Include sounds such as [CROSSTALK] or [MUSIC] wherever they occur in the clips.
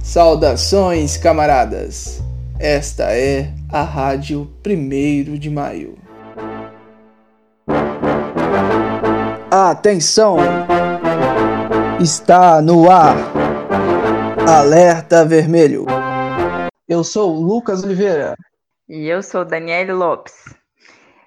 Saudações, camaradas! Esta é a Rádio 1 de Maio. Atenção! Está no ar! Alerta Vermelho. Eu sou Lucas Oliveira. E eu sou Daniele Lopes.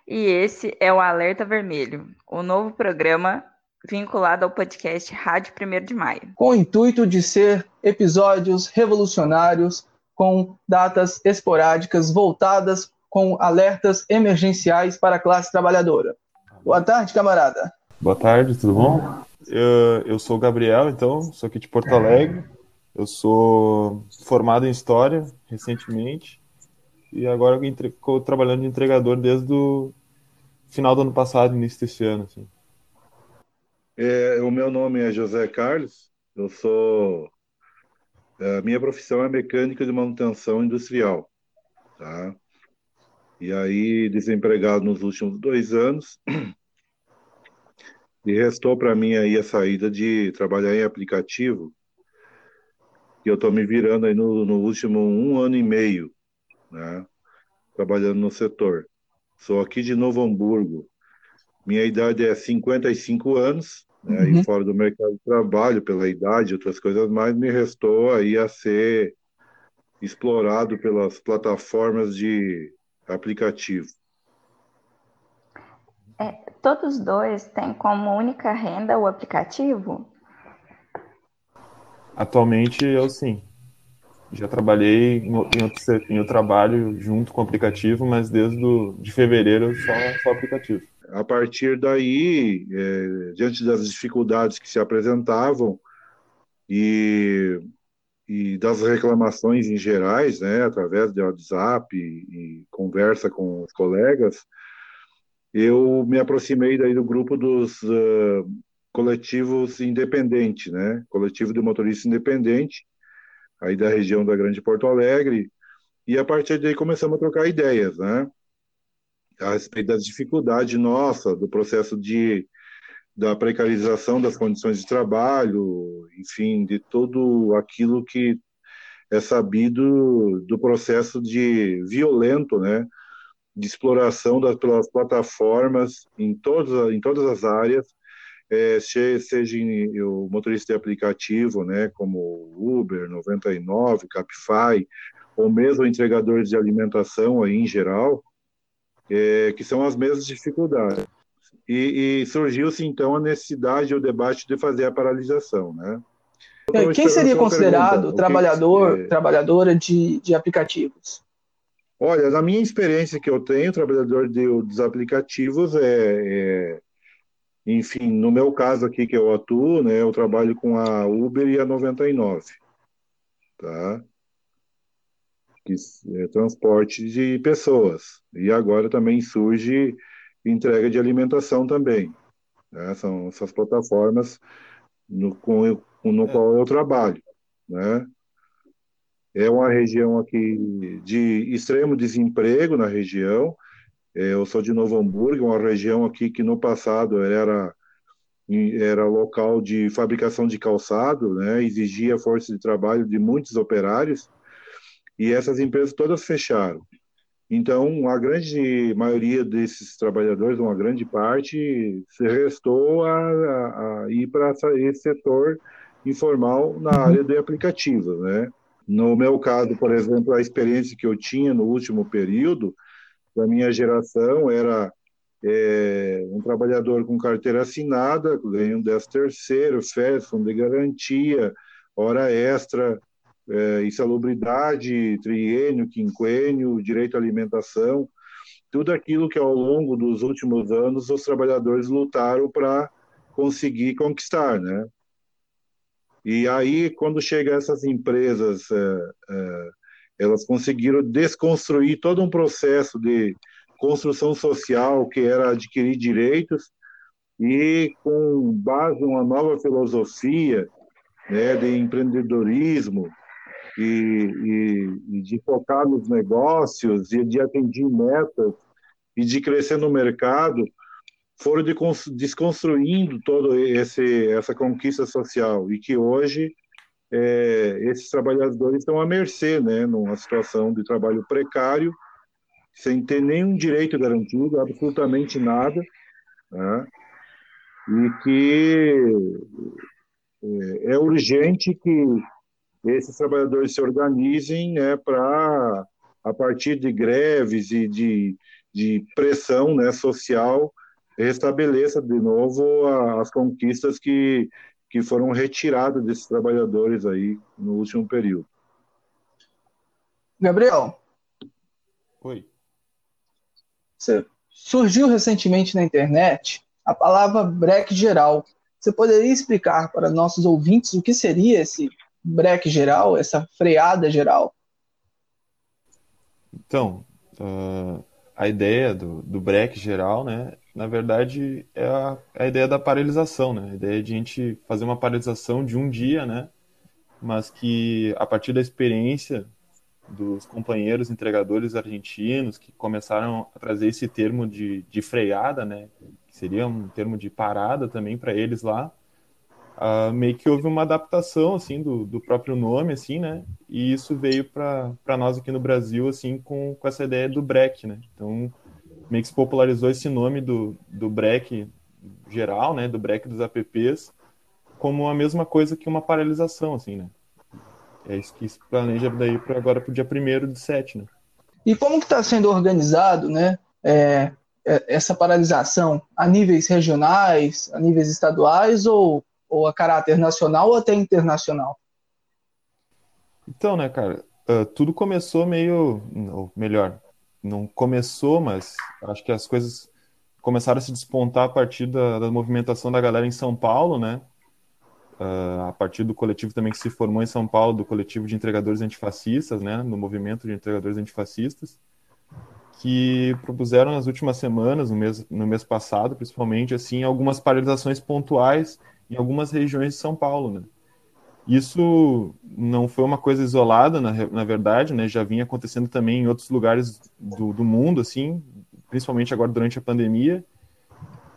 E esse é o Alerta Vermelho, o novo programa vinculado ao podcast Rádio 1 de Maio. Com o intuito de ser episódios revolucionários com datas esporádicas voltadas com alertas emergenciais para a classe trabalhadora. Boa tarde, camarada. Boa tarde, tudo bom? Eu, eu sou o Gabriel, então, sou aqui de Porto Alegre. Eu sou formado em História recentemente e agora estou trabalhando de entregador desde o final do ano passado, início desse ano. Assim. É, o meu nome é José Carlos, eu sou. A minha profissão é mecânica de manutenção industrial, tá? E aí, desempregado nos últimos dois anos, e restou para mim aí a saída de trabalhar em aplicativo, que eu estou me virando aí no, no último um ano e meio, né? Trabalhando no setor. Sou aqui de Novo Hamburgo. Minha idade é 55 anos, né, uhum. e fora do mercado de trabalho, pela idade, outras coisas mais, me restou aí a ser explorado pelas plataformas de aplicativo. É, todos dois têm como única renda o aplicativo? Atualmente eu sim. Já trabalhei em, outro, em outro trabalho junto com o aplicativo, mas desde do, de fevereiro só, só aplicativo. A partir daí, é, diante das dificuldades que se apresentavam e, e das reclamações em gerais, né, através de WhatsApp e, e conversa com os colegas, eu me aproximei daí do grupo dos uh, coletivos independentes, né, coletivo de motoristas independente, aí da região da Grande Porto Alegre, e a partir daí começamos a trocar ideias, né, a respeito das dificuldades nossa, do processo de da precarização das condições de trabalho, enfim, de tudo aquilo que é sabido do processo de violento, né, de exploração das pelas plataformas em todas em todas as áreas, é, seja em, o motorista de aplicativo, né, como Uber, 99, Capify, ou mesmo entregadores de alimentação aí em geral, é, que são as mesmas dificuldades. E, e surgiu-se então a necessidade, o debate de fazer a paralisação, né? Então, Quem seria considerado pergunta, trabalhador, que, trabalhadora de, de aplicativos? Olha, na minha experiência que eu tenho, trabalhador de, dos aplicativos é, é, enfim, no meu caso aqui que eu atuo, né, eu trabalho com a Uber e a 99, tá? Que é transporte de pessoas. E agora também surge entrega de alimentação também. Né? São essas plataformas no, com, no é. qual eu trabalho. Né? É uma região aqui de extremo desemprego na região. É, eu sou de Novo Hamburgo, uma região aqui que no passado era era local de fabricação de calçado, né? exigia força de trabalho de muitos operários e essas empresas todas fecharam. Então, a grande maioria desses trabalhadores, uma grande parte, se restou a, a, a ir para esse setor informal na uhum. área de aplicativos, né? No meu caso, por exemplo, a experiência que eu tinha no último período da minha geração era é, um trabalhador com carteira assinada, ganhando 10 terceiro, férias, fundo de garantia, hora extra, é, insalubridade, triênio, quinquênio, direito à alimentação, tudo aquilo que ao longo dos últimos anos os trabalhadores lutaram para conseguir conquistar, né? E aí, quando chega essas empresas, é, é, elas conseguiram desconstruir todo um processo de construção social que era adquirir direitos e com base em uma nova filosofia né, de empreendedorismo, e, e, e de focar nos negócios e de atingir metas e de crescer no mercado, foram desconstruindo toda essa conquista social. E que hoje é, esses trabalhadores estão à mercê, né, numa situação de trabalho precário, sem ter nenhum direito garantido, absolutamente nada, né, e que é, é urgente que esses trabalhadores se organizem né, para, a partir de greves e de, de pressão né, social, restabeleça de novo as conquistas que, que foram retiradas desses trabalhadores aí no último período. Gabriel. Oi. Surgiu recentemente na internet a palavra break geral. Você poderia explicar para nossos ouvintes o que seria esse break geral, essa freada geral? Então, uh, a ideia do, do break geral, né, na verdade, é a, é a, ideia da paralisação, né? A ideia de a gente fazer uma paralisação de um dia, né? Mas que a partir da experiência dos companheiros entregadores argentinos que começaram a trazer esse termo de, de freada, né? Que seria um termo de parada também para eles lá. Uh, meio que houve uma adaptação assim do, do próprio nome assim né e isso veio para nós aqui no Brasil assim com, com essa ideia do break né então meio que se popularizou esse nome do, do break geral, né, do break dos apps, como a mesma coisa que uma paralisação, assim, né? É isso que se planeja daí para agora para o dia 1 de 7, né? E como que está sendo organizado, né, é, é, essa paralisação a níveis regionais, a níveis estaduais ou, ou a caráter nacional ou até internacional? Então, né, cara, uh, tudo começou meio, ou melhor, não começou, mas acho que as coisas começaram a se despontar a partir da, da movimentação da galera em São Paulo, né? Uh, a partir do coletivo também que se formou em São Paulo, do coletivo de entregadores antifascistas, né? No movimento de entregadores antifascistas, que propuseram nas últimas semanas, no mês, no mês passado, principalmente, assim, algumas paralisações pontuais em algumas regiões de São Paulo, né? Isso não foi uma coisa isolada, na, na verdade, né? Já vinha acontecendo também em outros lugares do, do mundo, assim, principalmente agora durante a pandemia,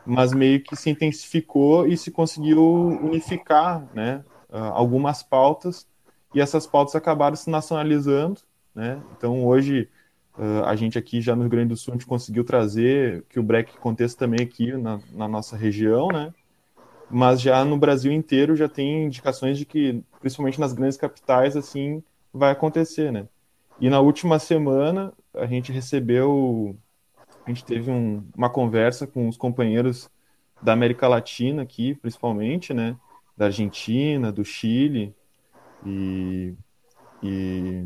mas meio que se intensificou e se conseguiu unificar, né? Ah, algumas pautas e essas pautas acabaram se nacionalizando, né? Então hoje ah, a gente aqui já no Rio Grande do Sul a gente conseguiu trazer que o break aconteça também aqui na, na nossa região, né? Mas já no Brasil inteiro já tem indicações de que, principalmente nas grandes capitais, assim vai acontecer, né? E na última semana a gente recebeu, a gente teve um, uma conversa com os companheiros da América Latina aqui, principalmente, né? Da Argentina, do Chile e, e,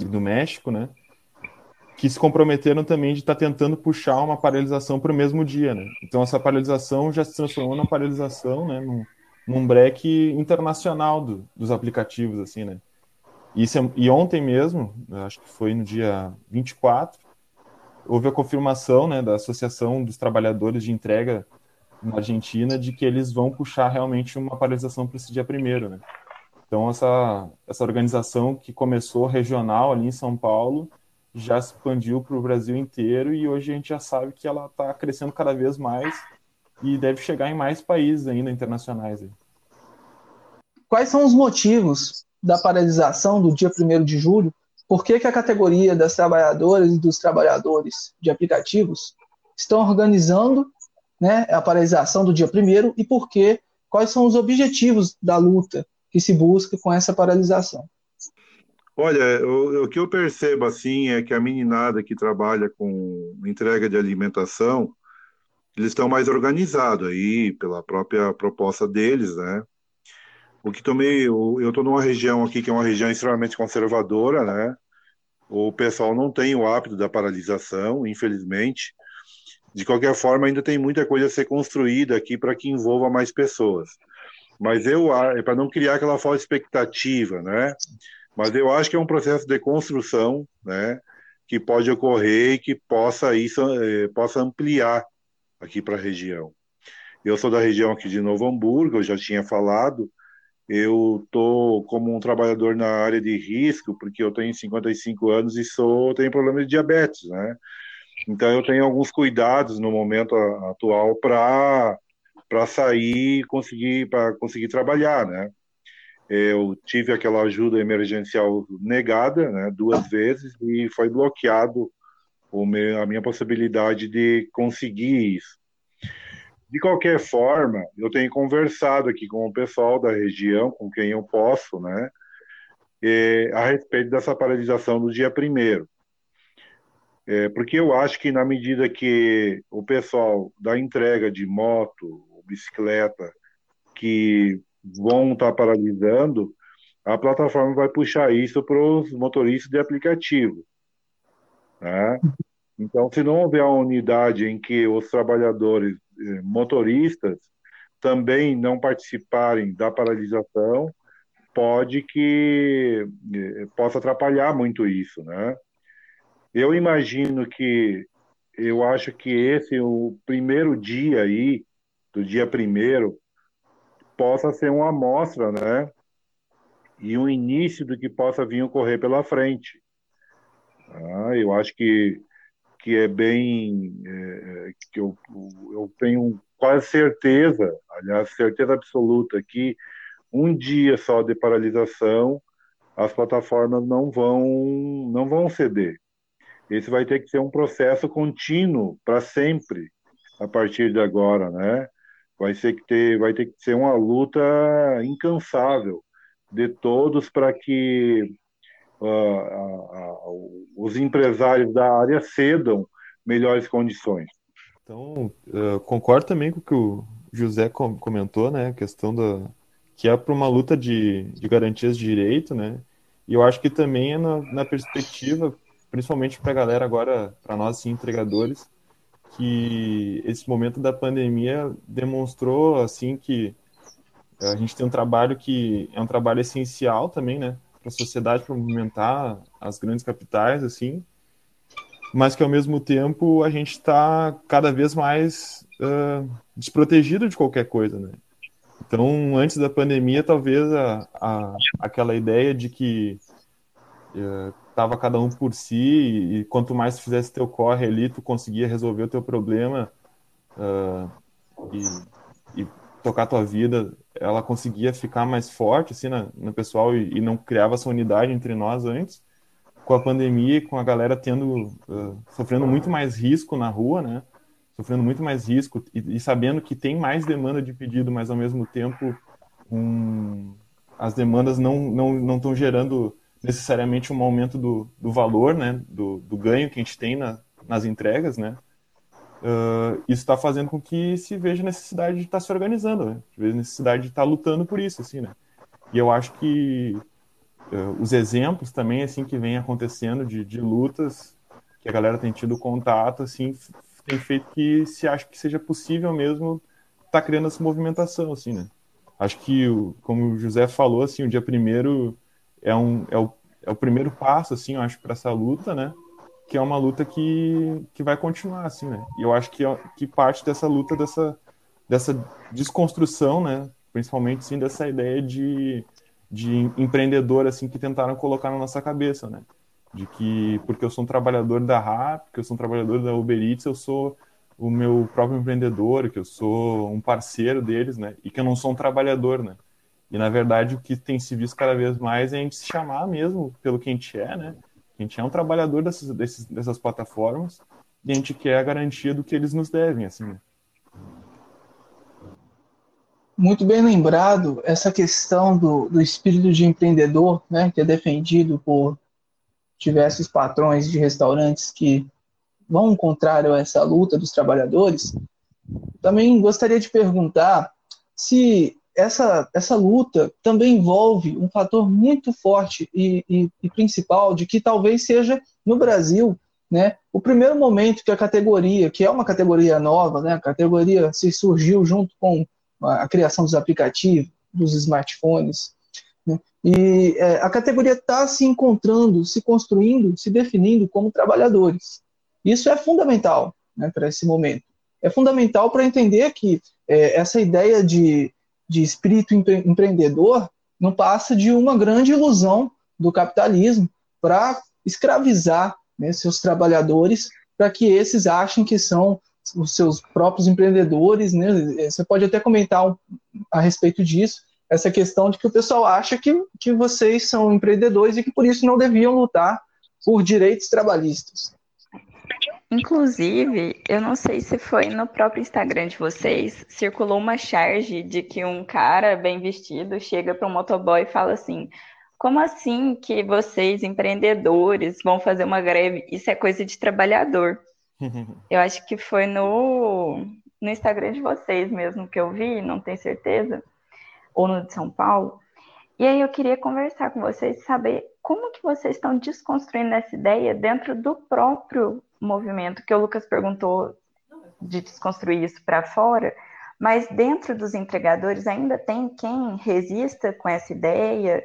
e do México, né? Que se comprometeram também de estar tá tentando puxar uma paralisação para o mesmo dia, né? Então essa paralisação já se transformou na paralisação, né? Num, num break internacional do, dos aplicativos, assim, né? E, e ontem mesmo, acho que foi no dia 24, houve a confirmação, né, da Associação dos Trabalhadores de Entrega na Argentina de que eles vão puxar realmente uma paralisação para esse dia primeiro, né? Então essa essa organização que começou regional ali em São Paulo já se expandiu para o Brasil inteiro e hoje a gente já sabe que ela está crescendo cada vez mais e deve chegar em mais países ainda internacionais. Quais são os motivos da paralisação do dia 1 de julho? Por que, que a categoria das trabalhadoras e dos trabalhadores de aplicativos estão organizando né, a paralisação do dia 1 e por que? Quais são os objetivos da luta que se busca com essa paralisação? Olha, o, o, que eu percebo assim é que a meninada que trabalha com entrega de alimentação, eles estão mais organizados aí pela própria proposta deles, né? O que tomei, eu estou numa região aqui que é uma região extremamente conservadora, né? O pessoal não tem o hábito da paralisação, infelizmente. De qualquer forma, ainda tem muita coisa a ser construída aqui para que envolva mais pessoas. Mas eu, é para não criar aquela falsa expectativa, né? Mas eu acho que é um processo de construção, né, que pode ocorrer e que possa isso eh, possa ampliar aqui para a região. Eu sou da região aqui de Novo Hamburgo, eu já tinha falado. Eu estou como um trabalhador na área de risco, porque eu tenho 55 anos e sou tenho problema de diabetes, né? Então eu tenho alguns cuidados no momento atual para para sair e conseguir para conseguir trabalhar, né? Eu tive aquela ajuda emergencial negada, né, duas vezes e foi bloqueado a minha possibilidade de conseguir isso. De qualquer forma, eu tenho conversado aqui com o pessoal da região, com quem eu posso, né, é, a respeito dessa paralisação do dia primeiro. É, porque eu acho que na medida que o pessoal da entrega de moto, bicicleta, que vão estar paralisando, a plataforma vai puxar isso para os motoristas de aplicativo. Né? Então, se não houver uma unidade em que os trabalhadores eh, motoristas também não participarem da paralisação, pode que eh, possa atrapalhar muito isso, né? Eu imagino que, eu acho que esse o primeiro dia aí, do dia primeiro, possa ser uma amostra, né? E um início do que possa vir ocorrer pela frente. Ah, eu acho que, que é bem. É, que eu, eu tenho quase certeza, aliás, certeza absoluta, que um dia só de paralisação as plataformas não vão, não vão ceder. Esse vai ter que ser um processo contínuo para sempre a partir de agora, né? Vai ser que ter, vai ter que ser uma luta incansável de todos para que uh, os empresários da área cedam melhores condições. Então, concordo também com o que o José comentou, né, a questão da que é para uma luta de, de garantias de direito, né, e eu acho que também é na, na perspectiva, principalmente para a galera agora, para nós assim, entregadores, que esse momento da pandemia demonstrou assim que a gente tem um trabalho que é um trabalho essencial também, né, para a sociedade para movimentar as grandes capitais assim, mas que ao mesmo tempo a gente está cada vez mais uh, desprotegido de qualquer coisa, né? Então, antes da pandemia, talvez a, a aquela ideia de que uh, tava cada um por si e, quanto mais tu fizesse teu corre ali, tu conseguia resolver o teu problema uh, e, e, tocar tua vida, ela conseguia ficar mais forte assim na, no pessoal e, e, não criava essa unidade entre nós antes. Com a pandemia, com a galera tendo uh, sofrendo muito mais risco na rua, né? Sofrendo muito mais risco e, e sabendo que tem mais demanda de pedido, mas ao mesmo tempo um, as demandas não não não estão gerando necessariamente um aumento do, do valor, né, do, do ganho que a gente tem na, nas entregas, né, uh, isso está fazendo com que se veja necessidade de estar tá se organizando, né, veja necessidade de estar tá lutando por isso, assim, né, e eu acho que uh, os exemplos também, assim, que vem acontecendo de, de lutas que a galera tem tido contato, assim, tem feito que se acha que seja possível mesmo estar tá criando essa movimentação, assim, né. Acho que, como o José falou, assim, o dia primeiro é, um, é, o, é o primeiro passo, assim, eu acho, para essa luta, né? Que é uma luta que, que vai continuar, assim, né? E eu acho que, que parte dessa luta, dessa, dessa desconstrução, né? Principalmente, sim, dessa ideia de, de empreendedor, assim, que tentaram colocar na nossa cabeça, né? De que, porque eu sou um trabalhador da RAP, porque eu sou um trabalhador da Uber Eats, eu sou o meu próprio empreendedor, que eu sou um parceiro deles, né? E que eu não sou um trabalhador, né? E, na verdade, o que tem se visto cada vez mais é a gente se chamar mesmo pelo que a gente é, né? A gente é um trabalhador dessas, desses, dessas plataformas e a gente quer a garantia do que eles nos devem, assim? Muito bem lembrado essa questão do, do espírito de empreendedor, né, que é defendido por diversos patrões de restaurantes que vão contrário a essa luta dos trabalhadores. Também gostaria de perguntar se essa, essa luta também envolve um fator muito forte e, e, e, principal de que talvez seja no Brasil né, o primeiro momento que a categoria, que é uma categoria nova, né, a categoria se surgiu junto com a criação dos aplicativos, dos smartphones, né, e é, a categoria está se encontrando, se construindo, se definindo como trabalhadores. Isso é fundamental né, para esse momento. É fundamental para entender que é, essa ideia de de espírito empre empreendedor não passa de uma grande ilusão do capitalismo para escravizar né, seus trabalhadores para que esses achem que são os seus próprios empreendedores, né? Você pode até comentar um, a respeito disso, essa questão de que o pessoal acha que, que vocês são empreendedores e que por isso não deviam lutar por direitos trabalhistas. Inclusive, eu não sei se foi no próprio Instagram de vocês, circulou uma charge de que um cara bem vestido chega para um motoboy e fala assim: como assim que vocês, empreendedores, vão fazer uma greve? Isso é coisa de trabalhador. [LAUGHS] eu acho que foi no, no Instagram de vocês mesmo que eu vi, não tenho certeza, ou no de São Paulo. E aí eu queria conversar com vocês, saber como que vocês estão desconstruindo essa ideia dentro do próprio movimento, que o Lucas perguntou de desconstruir isso para fora, mas dentro dos entregadores ainda tem quem resista com essa ideia,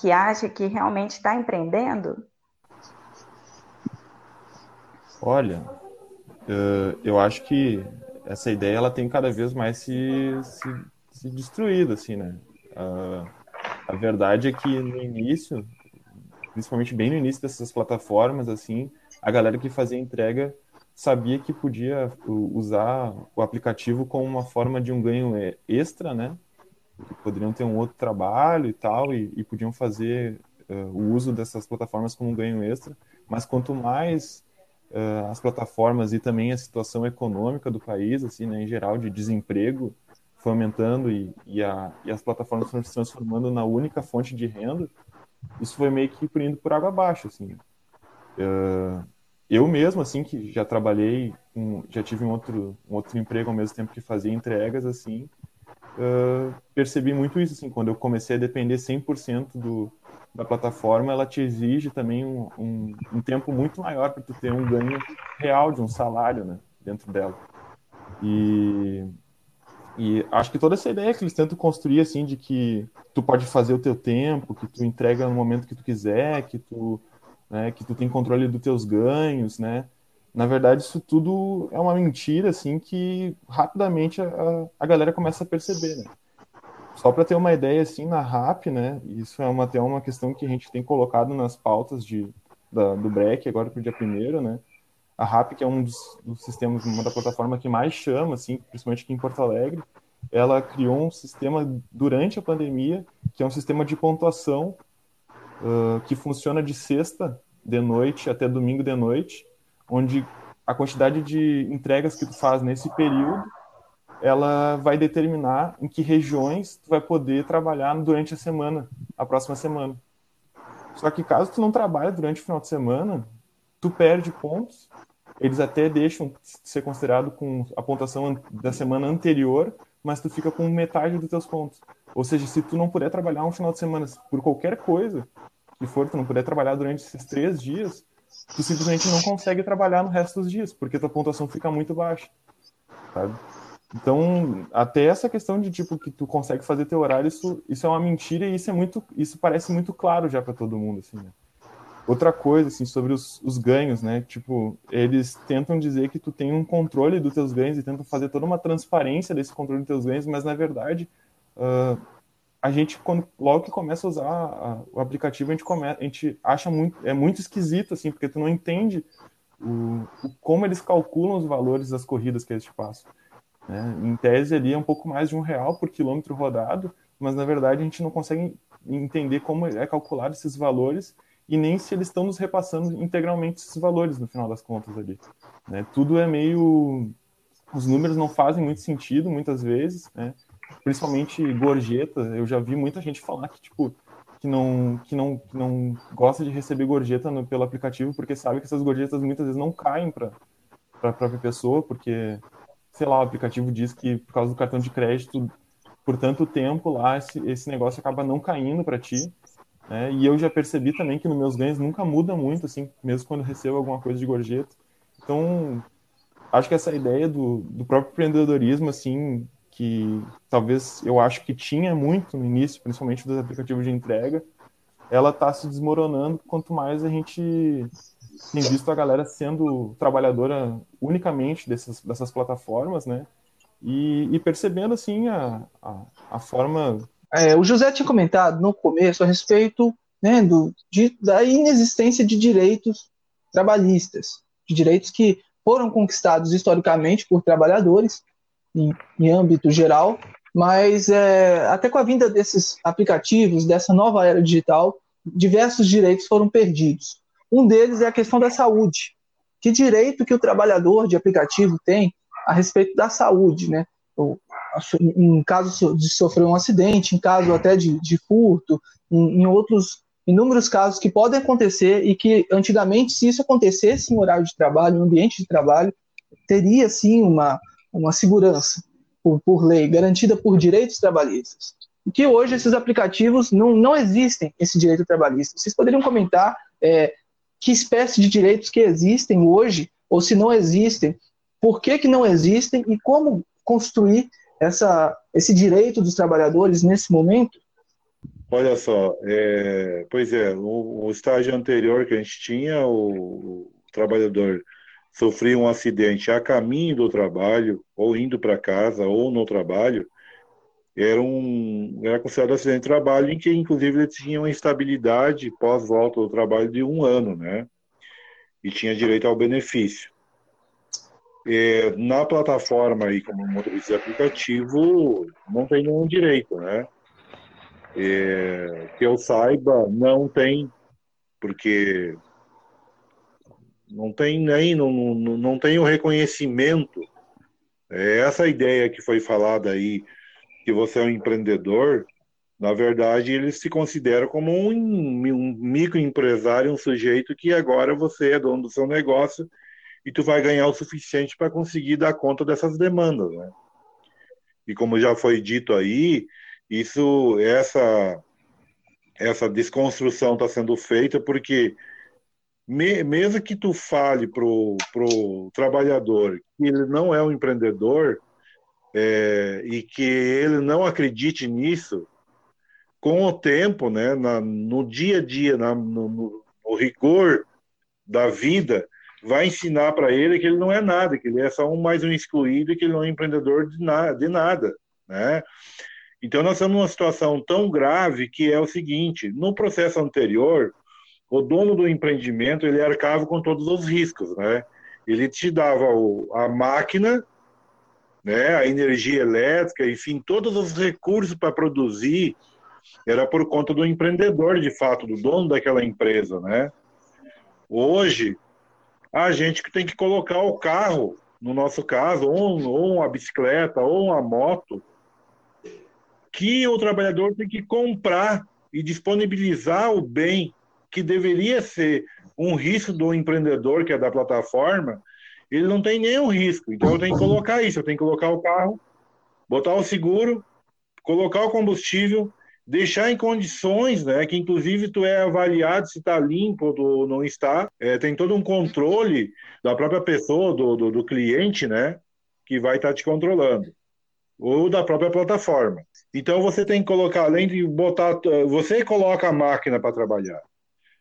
que acha que realmente está empreendendo? Olha, eu acho que essa ideia ela tem cada vez mais se, se, se destruído, assim, né? A verdade é que no início principalmente bem no início dessas plataformas, assim, a galera que fazia entrega sabia que podia usar o aplicativo como uma forma de um ganho extra, né? Poderiam ter um outro trabalho e tal, e, e podiam fazer uh, o uso dessas plataformas como um ganho extra. Mas quanto mais uh, as plataformas e também a situação econômica do país, assim, né, em geral, de desemprego, foi aumentando e, e, a, e as plataformas foram se transformando na única fonte de renda, isso foi meio que indo por água abaixo, assim. Uh, eu mesmo, assim, que já trabalhei, já tive um outro, um outro emprego ao mesmo tempo que fazia entregas, assim, uh, percebi muito isso, assim, quando eu comecei a depender 100% do, da plataforma, ela te exige também um, um, um tempo muito maior para tu ter um ganho real de um salário, né, dentro dela. E e acho que toda essa ideia que eles tentam construir, assim, de que tu pode fazer o teu tempo, que tu entrega no momento que tu quiser, que tu, né, que tu tem controle dos teus ganhos, né? Na verdade, isso tudo é uma mentira, assim, que rapidamente a, a galera começa a perceber, né? Só para ter uma ideia, assim, na RAP, né? Isso é uma, até uma questão que a gente tem colocado nas pautas de, da, do BREC agora para o dia primeiro, né? A RAP, que é um dos, dos, sistemas, uma da plataforma que mais chama, assim, principalmente aqui em Porto Alegre, ela criou um sistema durante a pandemia, que é um sistema de pontuação uh, que funciona de sexta de noite até domingo de noite, onde a quantidade de entregas que tu faz nesse período, ela vai determinar em que regiões tu vai poder trabalhar durante a semana, a próxima semana. Só que caso tu não trabalhe durante o final de semana, tu perde pontos eles até deixam ser considerado com a pontuação da semana anterior, mas tu fica com metade dos teus pontos. Ou seja, se tu não puder trabalhar um final de semana por qualquer coisa que for, tu não puder trabalhar durante esses três dias, tu simplesmente não consegue trabalhar no resto dos dias, porque tua pontuação fica muito baixa, sabe? Então, até essa questão de tipo que tu consegue fazer teu horário, isso, isso é uma mentira e isso é muito, isso parece muito claro já para todo mundo, assim. Né? Outra coisa, assim, sobre os, os, ganhos, né? Tipo, eles tentam dizer que tu tem um controle dos teus ganhos e tentam fazer toda uma transparência desse controle dos teus ganhos, mas na verdade, uh, a gente, quando, logo que começa a usar a, o aplicativo, a gente, come, a gente acha muito, é muito esquisito, assim, porque tu não entende o, o, como eles calculam os valores das corridas que eles te passam. Né? Em tese, ali é um pouco mais de um real por quilômetro rodado, mas na verdade a gente não consegue entender como é calculado esses valores e nem se eles estão nos repassando integralmente esses valores no final das contas ali. Né? Tudo é meio. Os números não fazem muito sentido muitas vezes, né? principalmente gorjeta. Eu já vi muita gente falar que, tipo, que não, que não, que não gosta de receber gorjeta no, pelo aplicativo porque sabe que essas gorjetas muitas vezes não caem para a própria pessoa, porque, sei lá, o aplicativo diz que por causa do cartão de crédito, por tanto tempo lá, esse, esse negócio acaba não caindo para ti né? E eu já percebi também que nos meus ganhos nunca muda muito, assim, mesmo quando recebo alguma coisa de gorjeta. Então, acho que essa ideia do, do próprio empreendedorismo, assim, que talvez eu acho que tinha muito no início, principalmente dos aplicativos de entrega, ela está se desmoronando quanto mais a gente tem visto a galera sendo trabalhadora unicamente dessas, dessas plataformas, né? E, e percebendo, assim, a, a, a forma é, o José tinha comentado no começo a respeito né, do, de, da inexistência de direitos trabalhistas. de direitos que foram conquistados historicamente por trabalhadores, em, em âmbito geral, mas é, até com a vinda desses aplicativos, dessa nova era digital, diversos direitos foram perdidos. Um deles é a questão da saúde. Que direito que o trabalhador de aplicativo tem a respeito da saúde, né? Em caso de sofrer um acidente, em caso até de, de furto, em, em outros inúmeros casos que podem acontecer e que antigamente, se isso acontecesse em horário de trabalho, em ambiente de trabalho, teria sim uma, uma segurança por, por lei, garantida por direitos trabalhistas. E que hoje esses aplicativos não, não existem esse direito trabalhista. Vocês poderiam comentar é, que espécie de direitos que existem hoje, ou se não existem, por que, que não existem e como construir essa, esse direito dos trabalhadores nesse momento? Olha só, é, pois é, o, o, estágio anterior que a gente tinha, o, o trabalhador sofria um acidente a caminho do trabalho, ou indo para casa, ou no trabalho, era, um, era considerado acidente de trabalho em que, inclusive, ele tinha uma instabilidade pós-volta do trabalho de um ano, né? E tinha direito ao benefício. É, na plataforma aí, como motorista de aplicativo, não tem nenhum direito, né? É, que eu saiba, não tem, porque não tem nem não, não, não tem o reconhecimento. É essa ideia que foi falada aí, que você é um empreendedor, na verdade, eles se consideram como um, um microempresário, um sujeito que agora você é dono do seu negócio e tu vai ganhar o suficiente para conseguir dar conta dessas demandas, né? E como já foi dito aí, isso, essa, essa desconstrução está sendo feita porque me, mesmo que tu fale pro, pro trabalhador que ele não é um empreendedor é, e que ele não acredite nisso, com o tempo, né, na, no dia a dia, na, no, no, rigor da vida, vai ensinar para ele que ele não é nada, que ele é só um mais um excluído, que ele não é empreendedor de, na, de nada, né? Então, nós estamos numa situação tão grave que é o seguinte: no processo anterior, o dono do empreendimento ele arcava com todos os riscos, né? Ele te dava o, a máquina, né, a energia elétrica, enfim, todos os recursos para produzir era por conta do empreendedor, de fato, do dono daquela empresa, né? Hoje, a gente que tem que colocar o carro, no nosso caso, ou, ou uma bicicleta, ou uma moto, que o trabalhador tem que comprar e disponibilizar o bem que deveria ser um risco do empreendedor, que é da plataforma, ele não tem nenhum risco. Então eu tenho que colocar isso, eu tenho que colocar o carro, botar o seguro, colocar o combustível, deixar em condições, né, que inclusive tu é avaliado se está limpo ou não está. É, tem todo um controle da própria pessoa, do, do, do cliente, né, que vai estar tá te controlando ou da própria plataforma. Então você tem que colocar, além de botar, você coloca a máquina para trabalhar.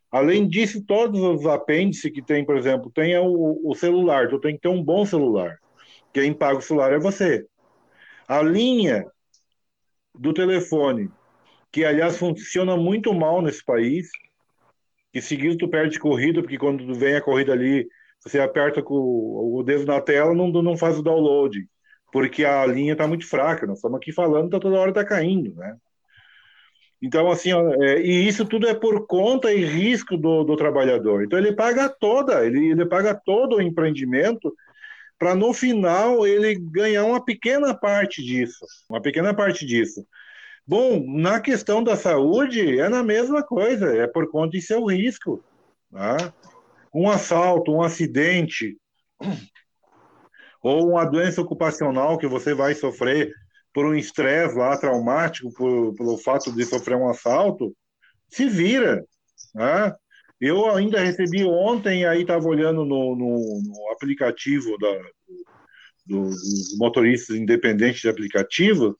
Além disso, todos os apêndices que tem, por exemplo, tem o, o celular, tu tem que ter um bom celular. Quem paga o celular é você. A linha do telefone, que aliás funciona muito mal nesse país, que seguido tu perde corrida, porque quando vem a corrida ali, você aperta com o dedo na tela, não, não faz o download porque a linha está muito fraca. Nós estamos aqui falando, tá toda hora está caindo, né? Então, assim, é, e isso tudo é por conta e risco do, do trabalhador. Então, ele paga toda, ele, ele paga todo o empreendimento para no final ele ganhar uma pequena parte disso, uma pequena parte disso. Bom, na questão da saúde é na mesma coisa, é por conta de seu risco. Tá? Um assalto, um acidente, ou uma doença ocupacional que você vai sofrer por um estresse lá traumático, por, pelo fato de sofrer um assalto, se vira. Né? Eu ainda recebi ontem, aí estava olhando no, no, no aplicativo da, do, dos motoristas independentes de aplicativo,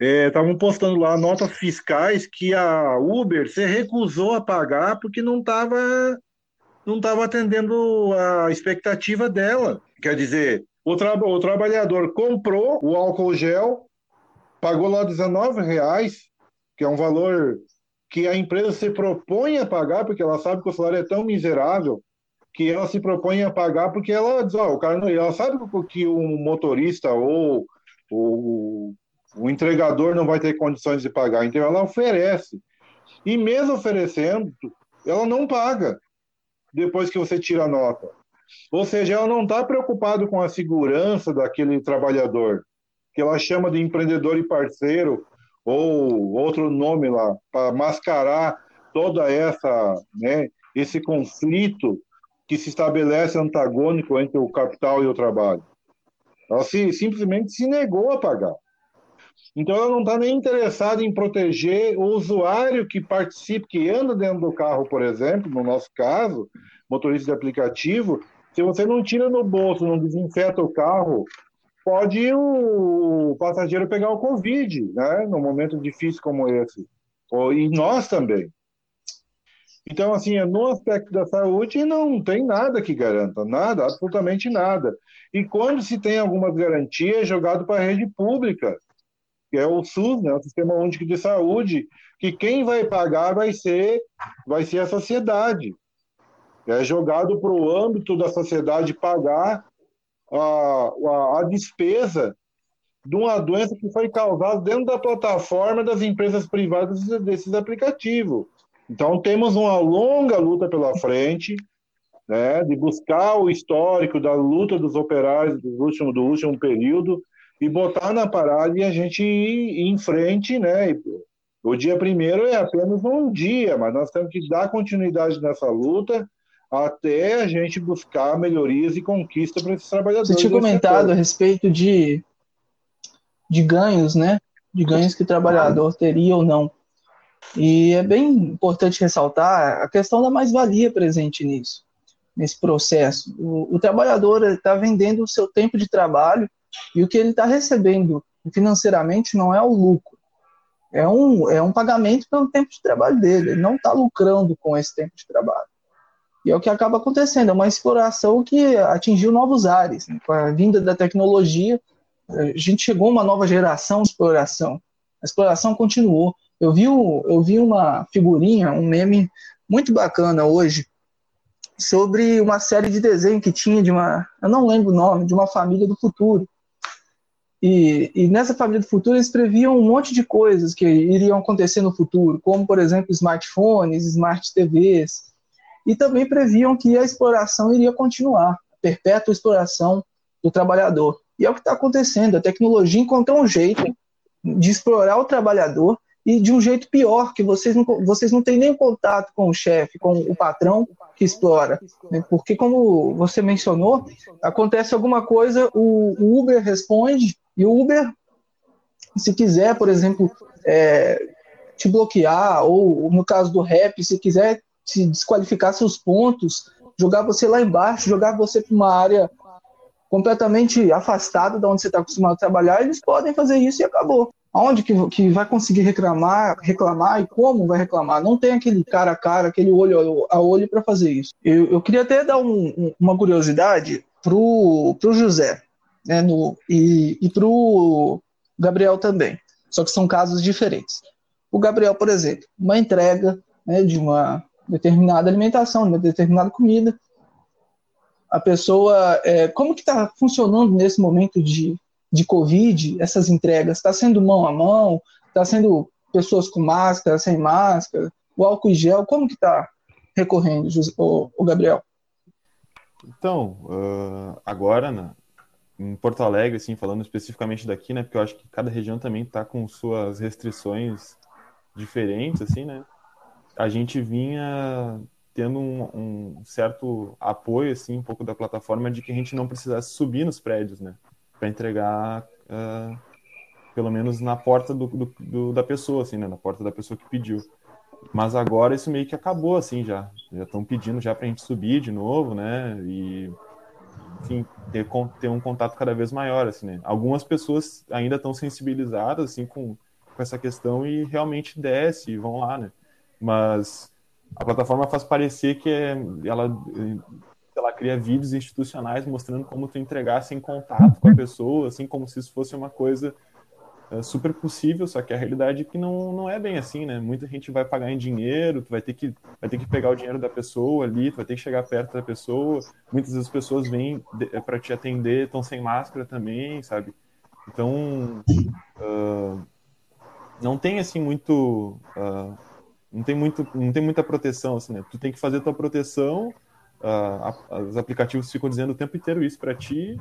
estavam é, postando lá notas fiscais que a Uber se recusou a pagar porque não estava não tava atendendo a expectativa dela. Quer dizer, o, tra o trabalhador comprou o álcool gel, pagou lá 19 reais, que é um valor que a empresa se propõe a pagar, porque ela sabe que o salário é tão miserável que ela se propõe a pagar porque ela diz, ó, o cara não, ela sabe que o motorista ou o, o entregador não vai ter condições de pagar, então ela oferece. E mesmo oferecendo, ela não paga depois que você tira a nota. Ou seja, ela não está preocupada com a segurança daquele trabalhador, que ela chama de empreendedor e parceiro, ou outro nome lá, para mascarar toda essa, né, esse conflito que se estabelece antagônico entre o capital e o trabalho. Ela se, simplesmente se negou a pagar. Então ela não está nem interessada em proteger o usuário que participa, que anda dentro do carro, por exemplo, no nosso caso, motorista de aplicativo, se você não tira no bolso, não desinfeta o carro, pode o passageiro pegar o Covid, né? Num momento difícil como esse. E nós também. Então, assim, no aspecto da saúde, não tem nada que garanta, nada, absolutamente nada. E quando se tem algumas garantias, é jogado para a rede pública, que é o SUS, né, o Sistema Único de Saúde, que quem vai pagar vai ser, vai ser a sociedade. É jogado para o âmbito da sociedade pagar a, a, a despesa de uma doença que foi causada dentro da plataforma das empresas privadas desses aplicativos. Então, temos uma longa luta pela frente, né, de buscar o histórico da luta dos operários do último, do último período e botar na parada e a gente ir em frente, né? O dia primeiro é apenas um dia, mas nós temos que dar continuidade nessa luta até a gente buscar melhorias e conquista para esses trabalhadores. Você tinha comentado a respeito de, de ganhos, né? De ganhos que o trabalhador teria ou não. E é bem importante ressaltar a questão da mais-valia presente nisso, nesse processo. O, o trabalhador está vendendo o seu tempo de trabalho e o que ele está recebendo financeiramente não é o lucro, é um, é um pagamento pelo tempo de trabalho dele. Ele não está lucrando com esse tempo de trabalho. E é o que acaba acontecendo, é uma exploração que atingiu novos ares. Né? Com a vinda da tecnologia, a gente chegou a uma nova geração de exploração. A exploração continuou. Eu vi, eu vi uma figurinha, um meme muito bacana hoje, sobre uma série de desenho que tinha de uma, eu não lembro o nome, de uma família do futuro. E, e, nessa família do futuro eles previam um monte de coisas que iriam acontecer no futuro, como, por exemplo, smartphones, smart TVs, e também previam que a exploração iria continuar, a perpétua exploração do trabalhador. E é o que está acontecendo, a tecnologia encontrou um jeito de explorar o trabalhador e de um jeito pior, que vocês não, vocês não têm nem contato com o chefe, com o patrão que explora. Né? Porque, como você mencionou, acontece alguma coisa, o, o, Uber responde, e o Uber, se quiser, por exemplo, é, te bloquear, ou no caso do rap, se quiser te desqualificar seus pontos, jogar você lá embaixo, jogar você para uma área completamente afastada da onde você está acostumado a trabalhar, eles podem fazer isso e acabou aonde que, que vai conseguir reclamar, reclamar e como vai reclamar. Não tem aquele cara a cara, aquele olho a olho para fazer isso. Eu, eu queria até dar um, um, uma curiosidade pro, pro José né, no, e, e pro Gabriel também. Só que são casos diferentes. O Gabriel, por exemplo, uma entrega né, de uma determinada alimentação, de uma determinada comida, a pessoa, é, como que está funcionando nesse momento de de Covid, essas entregas, está sendo mão a mão, está sendo pessoas com máscara, sem máscara, o álcool em gel, como que está recorrendo, o, o, Gabriel? Então, uh, agora, né, em Porto Alegre, assim, falando especificamente daqui, né, porque eu acho que cada região também está com suas restrições diferentes, assim, né, a gente vinha tendo um, um, certo apoio, assim, um pouco da plataforma de que a gente não precisasse subir nos prédios, né, para entregar uh, pelo menos na porta do, do, do, da pessoa, assim, né? Na porta da pessoa que pediu. Mas agora isso meio que acabou, assim, já. Já estão pedindo já para a gente subir de novo, né? E, enfim, ter, ter um contato cada vez maior, assim, né? Algumas pessoas ainda estão sensibilizadas, assim, com, com essa questão e realmente desce e vão lá, né? Mas a plataforma faz parecer que é, ela ela cria vídeos institucionais mostrando como tu entregasse em contato com a pessoa, assim como se isso fosse uma coisa é super possível, só que a realidade é que não, não é bem assim, né? Muita gente vai pagar em dinheiro, tu vai ter que vai ter que pegar o dinheiro da pessoa ali, tu vai ter que chegar perto da pessoa. Muitas vezes as pessoas vêm é, para te atender, estão sem máscara também, sabe? Então, uh, não tem assim muito, uh, não tem muito, não tem muita proteção assim, né? Tu tem que fazer tua proteção. Uh, os aplicativos ficam dizendo o tempo inteiro isso para ti